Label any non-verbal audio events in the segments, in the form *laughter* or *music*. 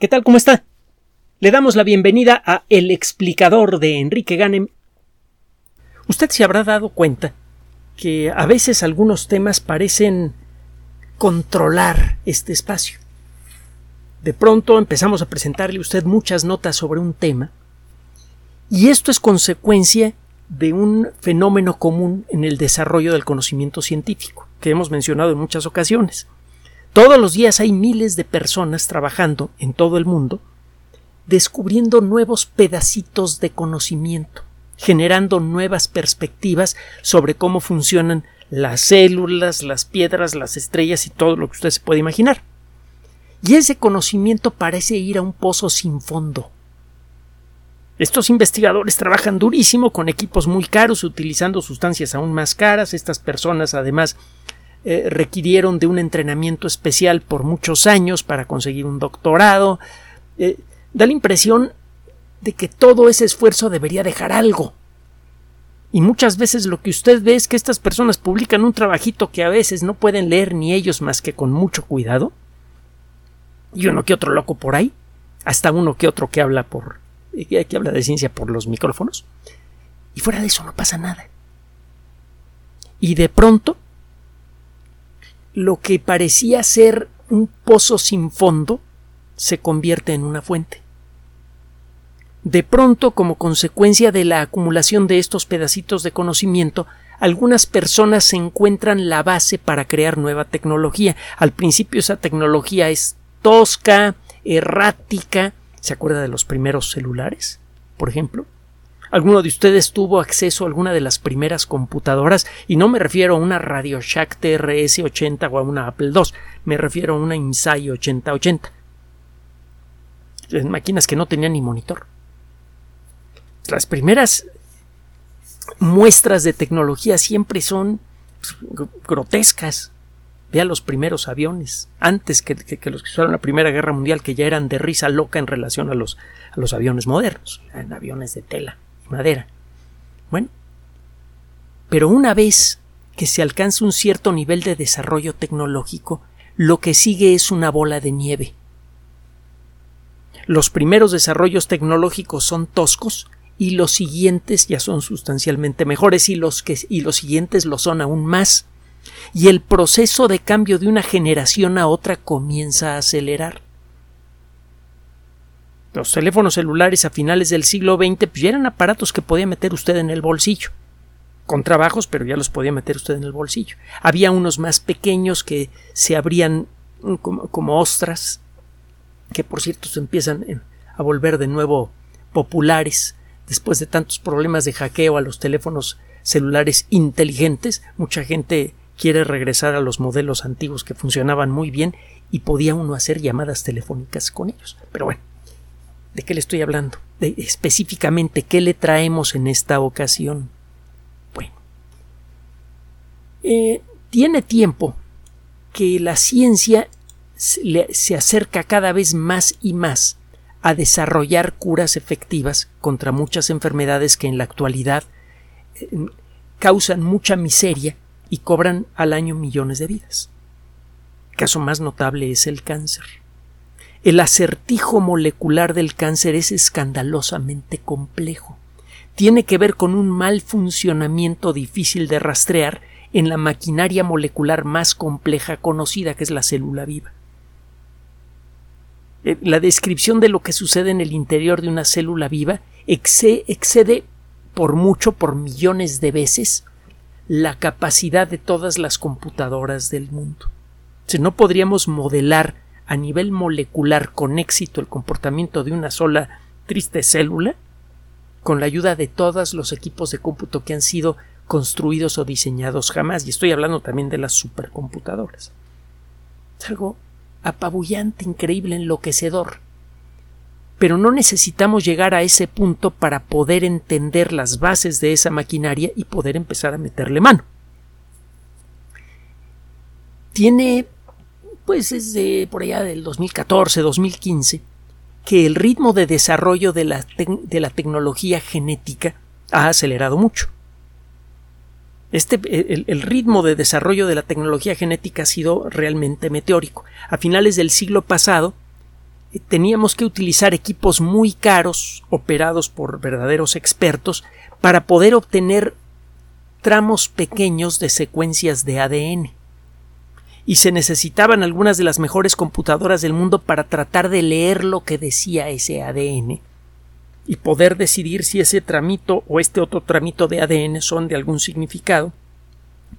¿Qué tal? ¿Cómo está? Le damos la bienvenida a El explicador de Enrique Ganem. Usted se habrá dado cuenta que a veces algunos temas parecen controlar este espacio. De pronto empezamos a presentarle a usted muchas notas sobre un tema y esto es consecuencia de un fenómeno común en el desarrollo del conocimiento científico que hemos mencionado en muchas ocasiones. Todos los días hay miles de personas trabajando en todo el mundo descubriendo nuevos pedacitos de conocimiento, generando nuevas perspectivas sobre cómo funcionan las células, las piedras, las estrellas y todo lo que usted se puede imaginar. Y ese conocimiento parece ir a un pozo sin fondo. Estos investigadores trabajan durísimo con equipos muy caros, utilizando sustancias aún más caras. Estas personas además eh, requirieron de un entrenamiento especial por muchos años para conseguir un doctorado. Eh, da la impresión de que todo ese esfuerzo debería dejar algo. Y muchas veces lo que usted ve es que estas personas publican un trabajito que a veces no pueden leer ni ellos más que con mucho cuidado. Y uno que otro loco por ahí, hasta uno que otro que habla por que habla de ciencia por los micrófonos. Y fuera de eso no pasa nada. Y de pronto lo que parecía ser un pozo sin fondo se convierte en una fuente. De pronto, como consecuencia de la acumulación de estos pedacitos de conocimiento, algunas personas se encuentran la base para crear nueva tecnología. Al principio esa tecnología es tosca, errática. ¿Se acuerda de los primeros celulares, por ejemplo? ¿Alguno de ustedes tuvo acceso a alguna de las primeras computadoras? Y no me refiero a una Radio Shack TRS-80 o a una Apple II, me refiero a una Insight 8080. Máquinas que no tenían ni monitor. Las primeras muestras de tecnología siempre son pues, grotescas. Vea los primeros aviones, antes que, los que usaron la Primera Guerra Mundial, que ya eran de risa loca en relación a los, aviones modernos, aviones de tela madera. Bueno, pero una vez que se alcanza un cierto nivel de desarrollo tecnológico, lo que sigue es una bola de nieve. Los primeros desarrollos tecnológicos son toscos y los siguientes ya son sustancialmente mejores y los, que, y los siguientes lo son aún más. Y el proceso de cambio de una generación a otra comienza a acelerar. Los teléfonos celulares a finales del siglo XX pues, ya eran aparatos que podía meter usted en el bolsillo. Con trabajos, pero ya los podía meter usted en el bolsillo. Había unos más pequeños que se abrían mm, como, ostras, que por cierto se empiezan eh, a volver de nuevo populares después de tantos problemas de hackeo a los teléfonos celulares inteligentes. Mucha gente quiere regresar a los modelos antiguos que funcionaban muy bien y podía uno hacer llamadas telefónicas con ellos. Pero bueno, ¿De qué le estoy hablando? De específicamente qué le traemos en esta ocasión. Bueno, eh, tiene tiempo que la ciencia se acerca cada vez más y más a desarrollar curas efectivas contra muchas enfermedades que en la actualidad eh, causan mucha miseria y cobran al año millones de vidas. El caso más notable es el cáncer. El acertijo molecular del cáncer es escandalosamente complejo. Tiene que ver con un mal funcionamiento difícil de rastrear en la maquinaria molecular más compleja conocida, que es la célula viva. Eh, la descripción de lo que sucede en el interior de una célula viva excede por mucho, por millones de veces, la capacidad de todas las computadoras del mundo. Si no podríamos modelar a nivel molecular con éxito el comportamiento de una sola triste célula, con la ayuda de todos los equipos de cómputo que han sido construidos o diseñados jamás, y estoy hablando también de las supercomputadoras. Es algo apabullante, increíble, enloquecedor. Pero no necesitamos llegar a ese punto para poder entender las bases de esa maquinaria y poder empezar a meterle mano. Tiene pues es de por allá del 2014, 2015, que el ritmo de desarrollo de la, de la tecnología genética ha acelerado mucho. Este, el, el, ritmo de desarrollo de la tecnología genética ha sido realmente meteórico. A finales del siglo pasado, teníamos que utilizar equipos muy caros operados por verdaderos expertos para poder obtener tramos pequeños de secuencias de ADN. Y se necesitaban algunas de las mejores computadoras del mundo para tratar de leer lo que decía ese ADN y poder decidir si ese tramito o este otro tramito de ADN son de algún significado,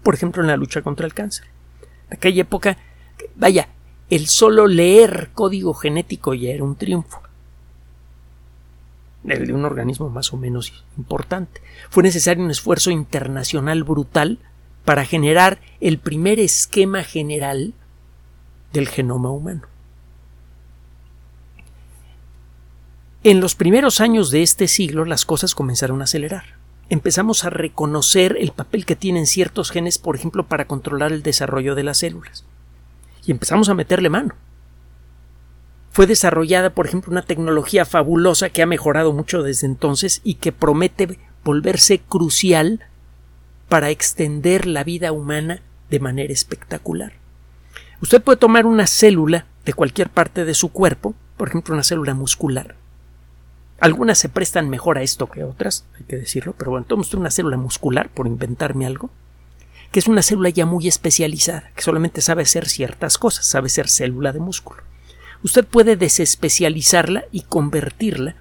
por ejemplo en la lucha contra el cáncer. En aquella época, vaya, el solo leer código genético ya era un triunfo. El de un organismo más o menos importante. Fue necesario un esfuerzo internacional brutal para generar el primer esquema general del genoma humano. En los primeros años de este siglo las cosas comenzaron a acelerar. Empezamos a reconocer el papel que tienen ciertos genes, por ejemplo, para controlar el desarrollo de las células. Y empezamos a meterle mano. Fue desarrollada, por ejemplo, una tecnología fabulosa que ha mejorado mucho desde entonces y que promete volverse crucial para extender la vida humana de manera espectacular. Usted puede tomar una célula de cualquier parte de su cuerpo, por ejemplo una célula muscular, algunas se prestan mejor a esto que otras, hay que decirlo, pero bueno, tomo una célula muscular, por inventarme algo, que es una célula ya muy especializada, que solamente sabe hacer ciertas cosas, sabe ser célula de músculo. Usted puede desespecializarla y convertirla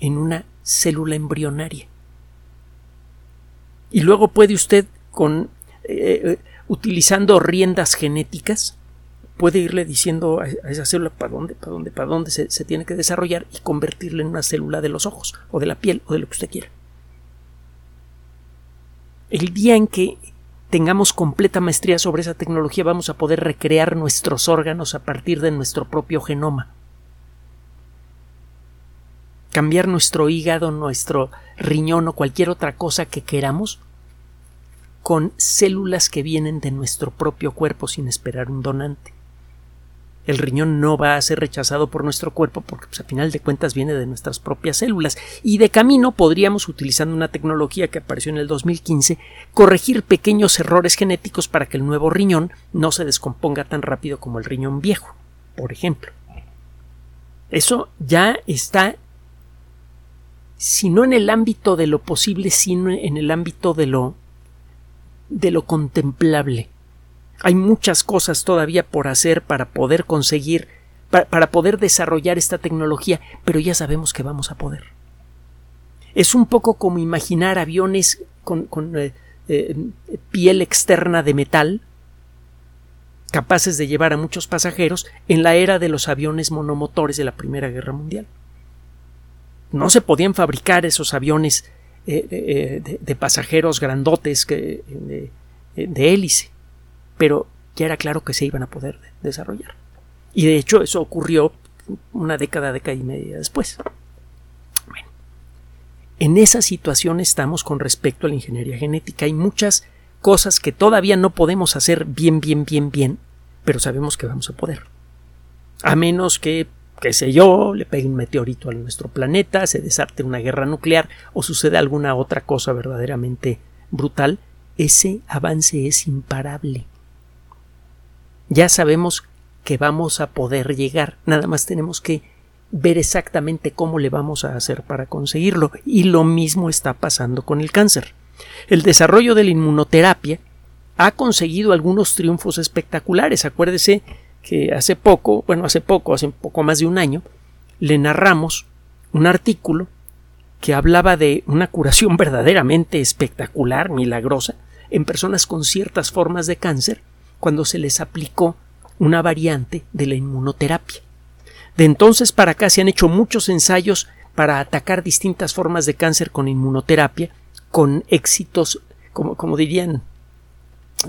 en una célula embrionaria. Y luego puede usted, con, eh, eh, utilizando riendas genéticas, puede irle diciendo a, esa célula para dónde, para dónde, para dónde se, se, tiene que desarrollar y convertirla en una célula de los ojos o de la piel o de lo que usted quiera. El día en que tengamos completa maestría sobre esa tecnología vamos a poder recrear nuestros órganos a partir de nuestro propio genoma. Cambiar nuestro hígado, nuestro riñón o cualquier otra cosa que queramos con células que vienen de nuestro propio cuerpo sin esperar un donante. El riñón no va a ser rechazado por nuestro cuerpo porque pues, a final de cuentas viene de nuestras propias células. Y de camino podríamos utilizando una tecnología que apareció en el 2015 corregir pequeños errores genéticos para que el nuevo riñón no se descomponga tan rápido como el riñón viejo por ejemplo. Eso ya está si no en el ámbito de lo posible sino en el ámbito de lo de lo contemplable hay muchas cosas todavía por hacer para poder conseguir, para, poder desarrollar esta tecnología, pero ya sabemos que vamos a poder. Es un poco como imaginar aviones con, eh, eh, piel externa de metal, capaces de llevar a muchos pasajeros en la era de los aviones monomotores de la Primera Guerra Mundial. No se podían fabricar esos aviones eh, de, pasajeros grandotes que, de hélice pero ya era claro que se iban a poder desarrollar. Y de hecho eso ocurrió una década, década y media después. Bueno, en esa situación estamos con respecto a la ingeniería genética. Hay muchas cosas que todavía no podemos hacer bien, bien, bien, bien, pero sabemos que vamos a poder. A menos que, qué sé yo, le pegue un meteorito a nuestro planeta, se desarte una guerra nuclear o suceda alguna otra cosa verdaderamente brutal, ese avance es imparable ya sabemos que vamos a poder llegar, nada más tenemos que ver exactamente cómo le vamos a hacer para conseguirlo y lo mismo está pasando con el cáncer. El desarrollo de la inmunoterapia ha conseguido algunos triunfos espectaculares. Acuérdese que hace poco, bueno, hace poco, hace poco más de un año, le narramos un artículo que hablaba de una curación *laughs* verdaderamente espectacular, milagrosa, en personas con ciertas formas de cáncer cuando se les aplicó una variante de la inmunoterapia. De entonces para acá se han hecho muchos ensayos para atacar distintas formas de cáncer con inmunoterapia, con éxitos, como dirían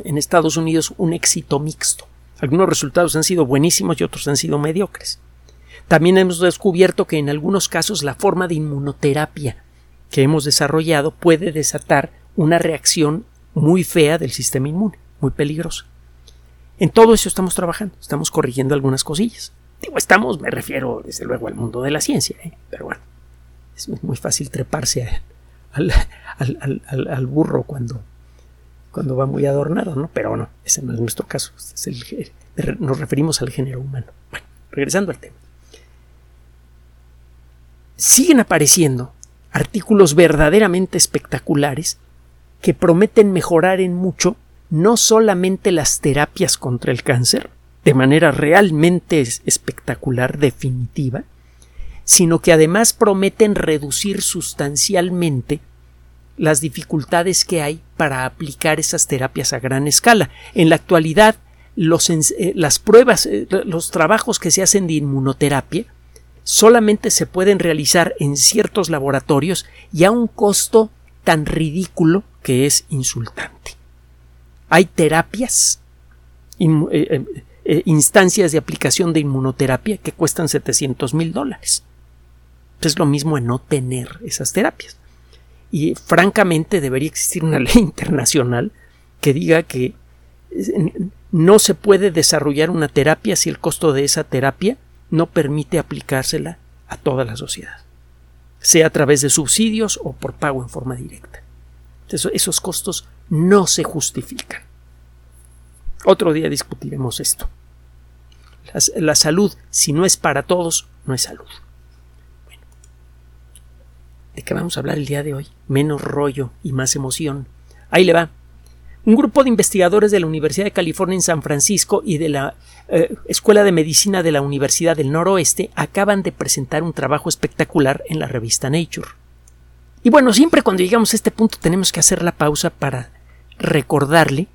en Estados Unidos, un éxito mixto. Algunos resultados han sido buenísimos y otros han sido mediocres. También hemos descubierto que en algunos casos la forma de inmunoterapia que hemos desarrollado puede desatar una reacción muy fea del sistema inmune, muy peligrosa. En todo eso estamos trabajando, estamos corrigiendo algunas cosillas. Digo, estamos, me refiero desde luego al mundo de la ciencia, ¿eh? pero bueno, es muy fácil treparse al, burro cuando, cuando va muy adornado, ¿no? Pero no, ese no es nuestro caso, es el, nos referimos al género humano. Bueno, regresando al tema. siguen apareciendo artículos verdaderamente espectaculares que prometen mejorar en mucho no solamente las terapias contra el cáncer, de manera realmente espectacular, definitiva, sino que además prometen reducir sustancialmente las dificultades que hay para aplicar esas terapias a gran escala. En la actualidad, eh, las pruebas, eh, los trabajos que se hacen de inmunoterapia solamente se pueden realizar en ciertos laboratorios y a un costo tan ridículo que es insultante. Hay terapias, eh, instancias de aplicación de inmunoterapia que cuestan 700 mil dólares. Es lo mismo en no tener esas terapias. Y francamente debería existir una *laughs* ley internacional que diga que no se puede desarrollar una terapia si el costo de esa terapia no permite aplicársela a toda la sociedad, sea a través de subsidios o por pago en forma directa. esos costos no se justifican. Otro día discutiremos esto. la salud, si no es para todos, no es salud. ¿De qué vamos a hablar el día de hoy? Menos rollo y más emoción. Ahí le va. Un grupo de investigadores de la Universidad de California en San Francisco y de la eh, Escuela de Medicina de la Universidad del Noroeste acaban de presentar un trabajo espectacular en la revista Nature. Y bueno, siempre cuando llegamos a este punto tenemos que hacer la pausa para recordarle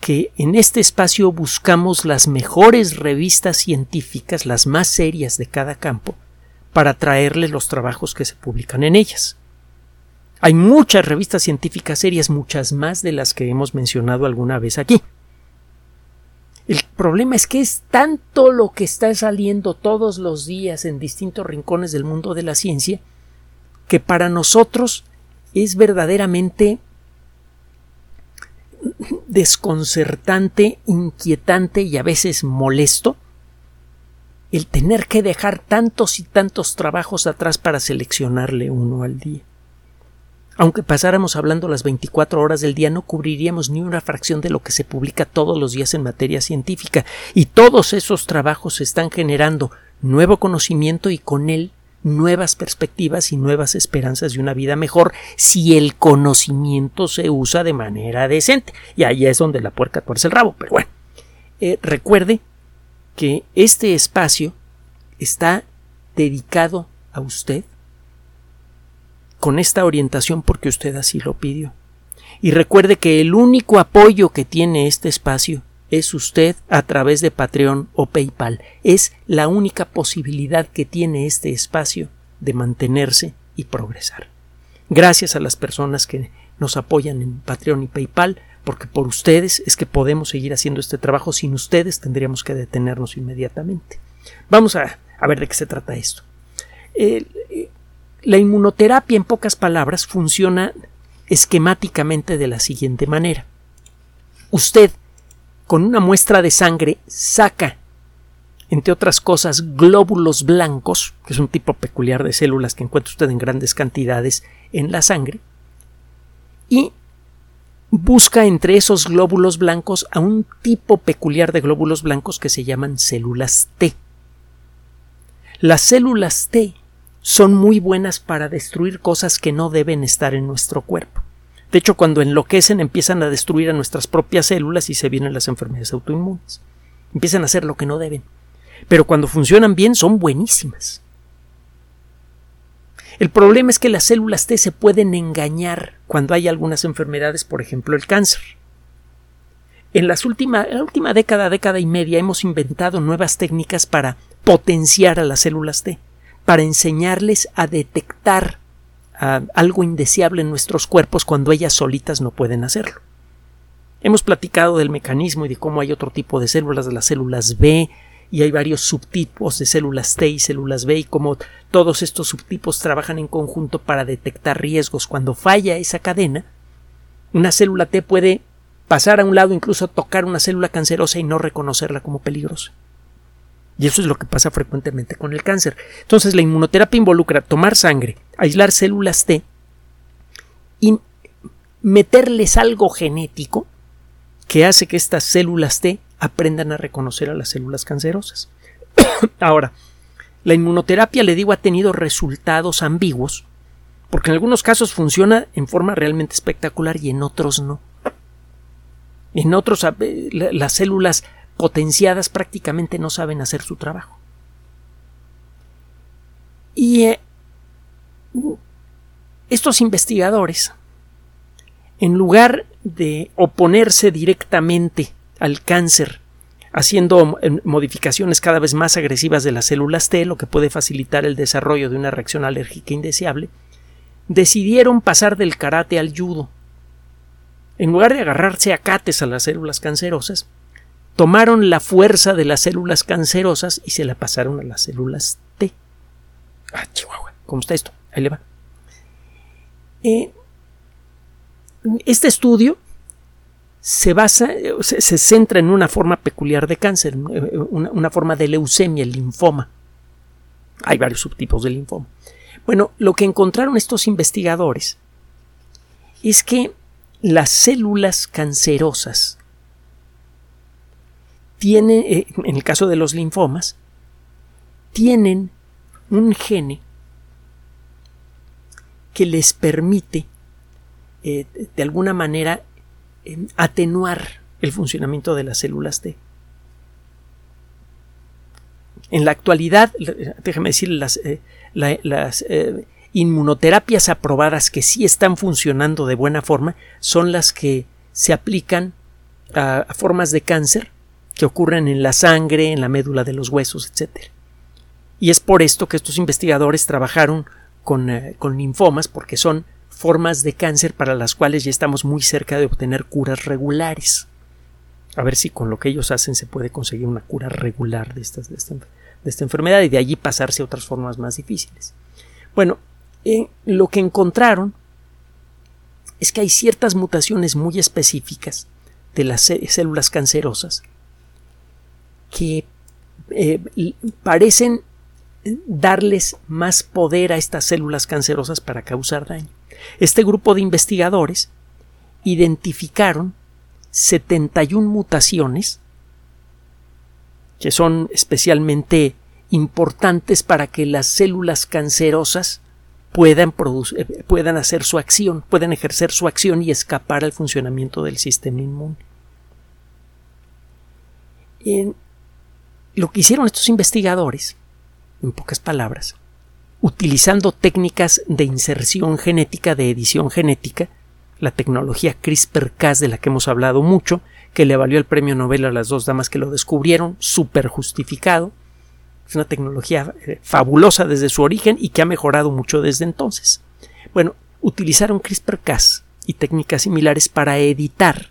que en este espacio buscamos las mejores revistas científicas, las más serias de cada campo, para traerles los trabajos que se publican en ellas. Hay muchas revistas científicas serias, muchas más de las que hemos mencionado alguna vez aquí. El problema es que es tanto lo que está saliendo todos los días en distintos rincones del mundo de la ciencia que para nosotros es verdaderamente desconcertante, inquietante y a veces molesto el tener que dejar tantos y tantos trabajos atrás para seleccionarle uno al día. Aunque pasáramos hablando las 24 horas del día, no cubriríamos ni una fracción de lo que se publica todos los días en materia científica, y todos esos trabajos están generando nuevo conocimiento y con él nuevas perspectivas y nuevas esperanzas de una vida mejor si el conocimiento se usa de manera decente. Y ahí es donde la puerca tuerce el rabo. Pero bueno, eh, recuerde que este espacio está dedicado a usted con esta orientación porque usted así lo pidió. Y recuerde que el único apoyo que tiene este espacio es usted a través de Patreon o PayPal. Es la única posibilidad que tiene este espacio de mantenerse y progresar. Gracias a las personas que nos apoyan en Patreon y PayPal, porque por ustedes es que podemos seguir haciendo este trabajo, sin ustedes tendríamos que detenernos inmediatamente. Vamos a, ver de qué se trata esto. la inmunoterapia, en pocas palabras, funciona esquemáticamente de la siguiente manera. Usted, con una muestra de sangre, saca, entre otras cosas, glóbulos blancos, que es un tipo peculiar de células que encuentra usted en grandes cantidades en la sangre, y busca entre esos glóbulos blancos a un tipo peculiar de glóbulos blancos que se llaman células T. Las células T son muy buenas para destruir cosas que no deben estar en nuestro cuerpo. De hecho, cuando enloquecen empiezan a destruir a nuestras propias células y se vienen las enfermedades autoinmunes. Empiezan a hacer lo que no deben. Pero cuando funcionan bien son buenísimas. El problema es que las células T se pueden engañar cuando hay algunas enfermedades, por ejemplo el cáncer. En, las última, la última década, década y media hemos inventado nuevas técnicas para potenciar a las células T, para enseñarles a detectar algo indeseable en nuestros cuerpos cuando ellas solitas no pueden hacerlo. Hemos platicado del mecanismo y de cómo hay otro tipo de células, de las células B, y hay varios subtipos de células T y células B y como todos estos subtipos trabajan en conjunto para detectar riesgos. Cuando falla esa cadena, una célula T puede pasar a un lado, incluso tocar una célula cancerosa y no reconocerla como peligrosa. Y eso es lo que pasa frecuentemente con el cáncer. Entonces la inmunoterapia involucra tomar sangre, aislar células T y meterles algo genético que hace que estas células T aprendan a reconocer a las células cancerosas. *coughs* Ahora, La inmunoterapia, le digo, ha tenido resultados ambiguos, porque en algunos casos funciona en forma realmente espectacular y en otros no. En otros las células potenciadas prácticamente no saben hacer su trabajo. Y eh, estos investigadores, en lugar de oponerse directamente al cáncer, haciendo modificaciones cada vez más agresivas de las células T, lo que puede facilitar el desarrollo de una reacción alérgica indeseable, decidieron pasar del karate al judo. En lugar de agarrarse a cates a las células cancerosas, tomaron la fuerza de las células cancerosas y se la pasaron a las células T. Ah, Chihuahua. ¿Cómo está esto? Ahí le va. Eh, este estudio se basa, se, centra en una forma peculiar de cáncer, eh, una, forma de leucemia, el linfoma. Hay varios subtipos de linfoma. Bueno, lo que encontraron estos investigadores es que las células cancerosas tienen, eh, en el caso de los linfomas, tienen un gene que les permite eh, de alguna manera atenuar el funcionamiento de las células T. En la actualidad, déjame decir, las, eh, las inmunoterapias aprobadas que sí están funcionando de buena forma son las que se aplican a formas de cáncer que ocurren en la sangre, en la médula de los huesos, etc. Y es por esto que estos investigadores trabajaron con, eh, con linfomas, porque son formas de cáncer para las cuales ya estamos muy cerca de obtener curas regulares. A ver si con lo que ellos hacen se puede conseguir una cura regular de, estas, de, esta, enfermedad y de allí pasarse a otras formas más difíciles. Bueno, eh, lo que encontraron es que hay ciertas mutaciones muy específicas de las células cancerosas que eh, parecen darles más poder a estas células cancerosas para causar daño. Este grupo de investigadores identificaron 71 mutaciones que son especialmente importantes para que las células cancerosas puedan, eh, puedan hacer su acción, puedan ejercer su acción y escapar al funcionamiento del sistema inmune. En, lo que hicieron estos investigadores, en pocas palabras, utilizando técnicas de inserción genética, de edición genética, la tecnología CRISPR-Cas de la que hemos hablado mucho, que le valió el premio Nobel a las dos damas que lo descubrieron, súper justificado. Es una tecnología eh, fabulosa desde su origen y que ha mejorado mucho desde entonces. Bueno, utilizaron CRISPR-Cas y técnicas similares para editar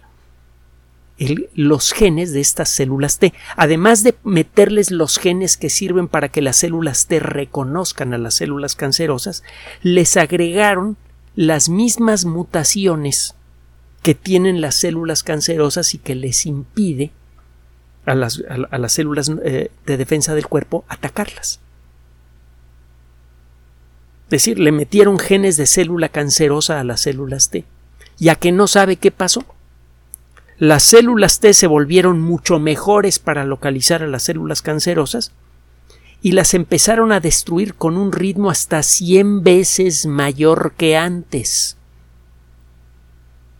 los genes de estas células T, además de meterles los genes que sirven para que las células T reconozcan a las células cancerosas, les agregaron las mismas mutaciones que tienen las células cancerosas y que les impide a las, células eh, de defensa del cuerpo atacarlas. Es decir, le metieron genes de célula cancerosa a las células T. Ya que no sabe qué pasó, las células T se volvieron mucho mejores para localizar a las células cancerosas y las empezaron a destruir con un ritmo hasta 100 veces mayor que antes.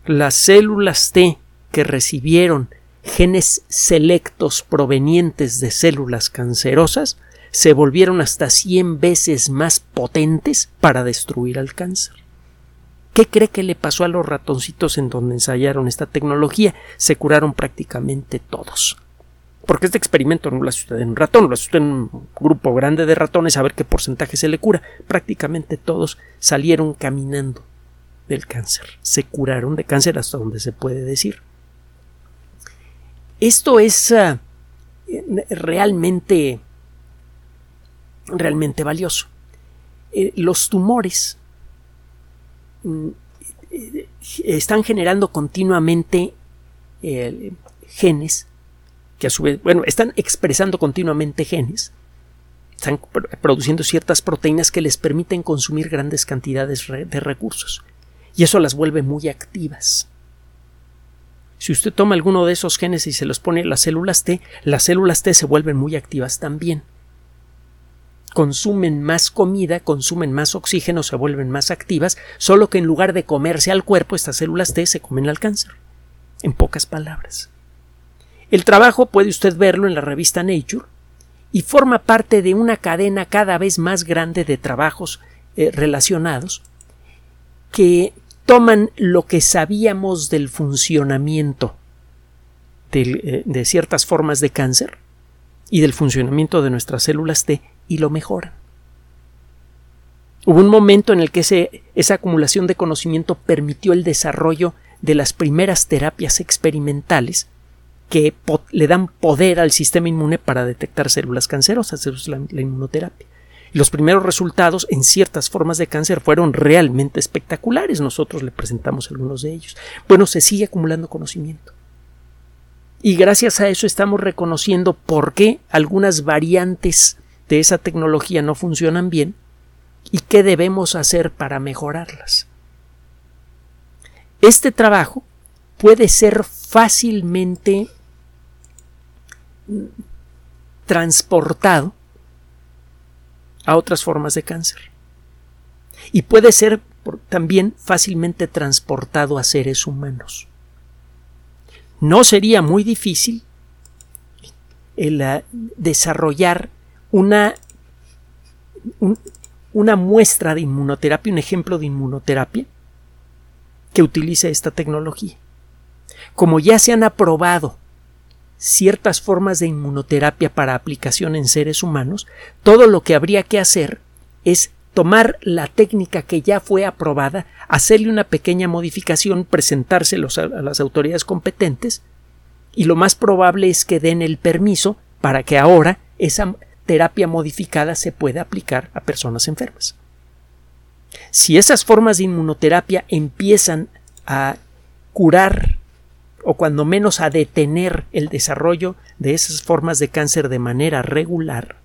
Las células T que recibieron genes selectos provenientes de células cancerosas se volvieron hasta 100 veces más potentes para destruir al cáncer. ¿Qué cree que le pasó a los ratoncitos en donde ensayaron esta tecnología? Se curaron prácticamente todos. Porque este experimento no lo hace usted en un ratón, lo hace usted en un grupo grande de ratones a ver qué porcentaje se le cura. Prácticamente todos salieron caminando del cáncer. Se curaron de cáncer hasta donde se puede decir. Esto es ah, realmente realmente valioso. Eh, los tumores están generando continuamente eh, genes que a su vez, bueno, están expresando continuamente genes, están produciendo ciertas proteínas que les permiten consumir grandes cantidades de recursos y eso las vuelve muy activas. Si usted toma alguno de esos genes y se los pone las células T, las células T se vuelven muy activas también. Consumen más comida, consumen más oxígeno, se vuelven más activas, solo que en lugar de comerse al cuerpo, estas células T se comen al cáncer. En pocas palabras. El trabajo puede usted verlo en la revista Nature y forma parte de una cadena cada vez más grande de trabajos eh, relacionados que toman lo que sabíamos del funcionamiento eh, de ciertas formas de cáncer y del funcionamiento de nuestras células T y lo mejoran. Hubo un momento en el que esa acumulación de conocimiento permitió el desarrollo de las primeras terapias experimentales que le dan poder al sistema inmune para detectar células cancerosas, es la, la inmunoterapia. Los primeros resultados en ciertas formas de cáncer fueron realmente espectaculares. Nosotros le presentamos algunos de ellos. Bueno, se sigue acumulando conocimiento. Y gracias a eso estamos reconociendo por qué algunas variantes de esa tecnología no funcionan bien y qué debemos hacer para mejorarlas. Este trabajo puede ser fácilmente transportado a otras formas de cáncer. Y puede ser también fácilmente transportado a seres humanos no sería muy difícil el, eh, desarrollar una, una muestra de inmunoterapia, un ejemplo de inmunoterapia que utilice esta tecnología. Como ya se han aprobado ciertas formas de inmunoterapia para aplicación en seres humanos, todo lo que habría que hacer es tomar la técnica que ya fue aprobada, hacerle una pequeña modificación, presentárselos a, las autoridades competentes y lo más probable es que den el permiso para que ahora esa terapia modificada se pueda aplicar a personas enfermas. Si esas formas de inmunoterapia empiezan a curar o cuando menos a detener el desarrollo de esas formas de cáncer de manera regular,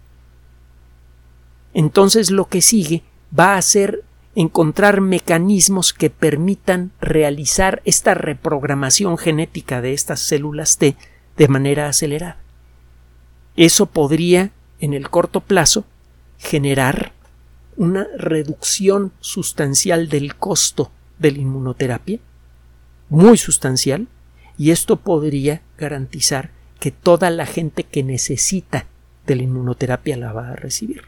entonces lo que sigue va a ser encontrar mecanismos que permitan realizar esta reprogramación genética de estas células T de manera acelerada. Eso podría, en el corto plazo, generar una reducción sustancial del costo de la inmunoterapia, muy sustancial, y esto podría garantizar que toda la gente que necesita de la inmunoterapia la va a recibir.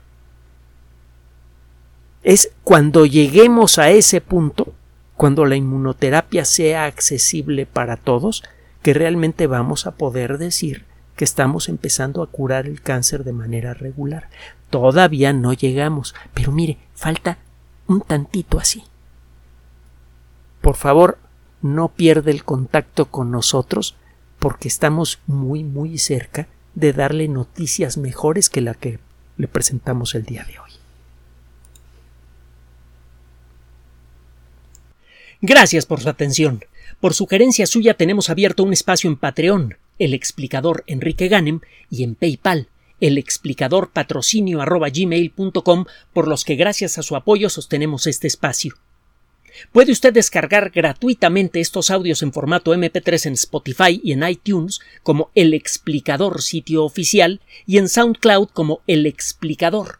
Es cuando lleguemos a ese punto, cuando la inmunoterapia sea accesible para todos, que realmente vamos a poder decir que estamos empezando a curar el cáncer de manera regular. Todavía no llegamos, pero mire, falta un tantito así. Por favor, no pierda el contacto con nosotros porque estamos muy muy cerca de darle noticias mejores que la que le presentamos el día de hoy. Gracias por su atención. Por sugerencia suya tenemos abierto un espacio en Patreon, el explicador Enrique Ganem, y en PayPal, el explicador patrocinio por los que gracias a su apoyo sostenemos este espacio. Puede usted descargar gratuitamente estos audios en formato MP3 en Spotify y en iTunes como El Explicador sitio oficial y en SoundCloud como El Explicador.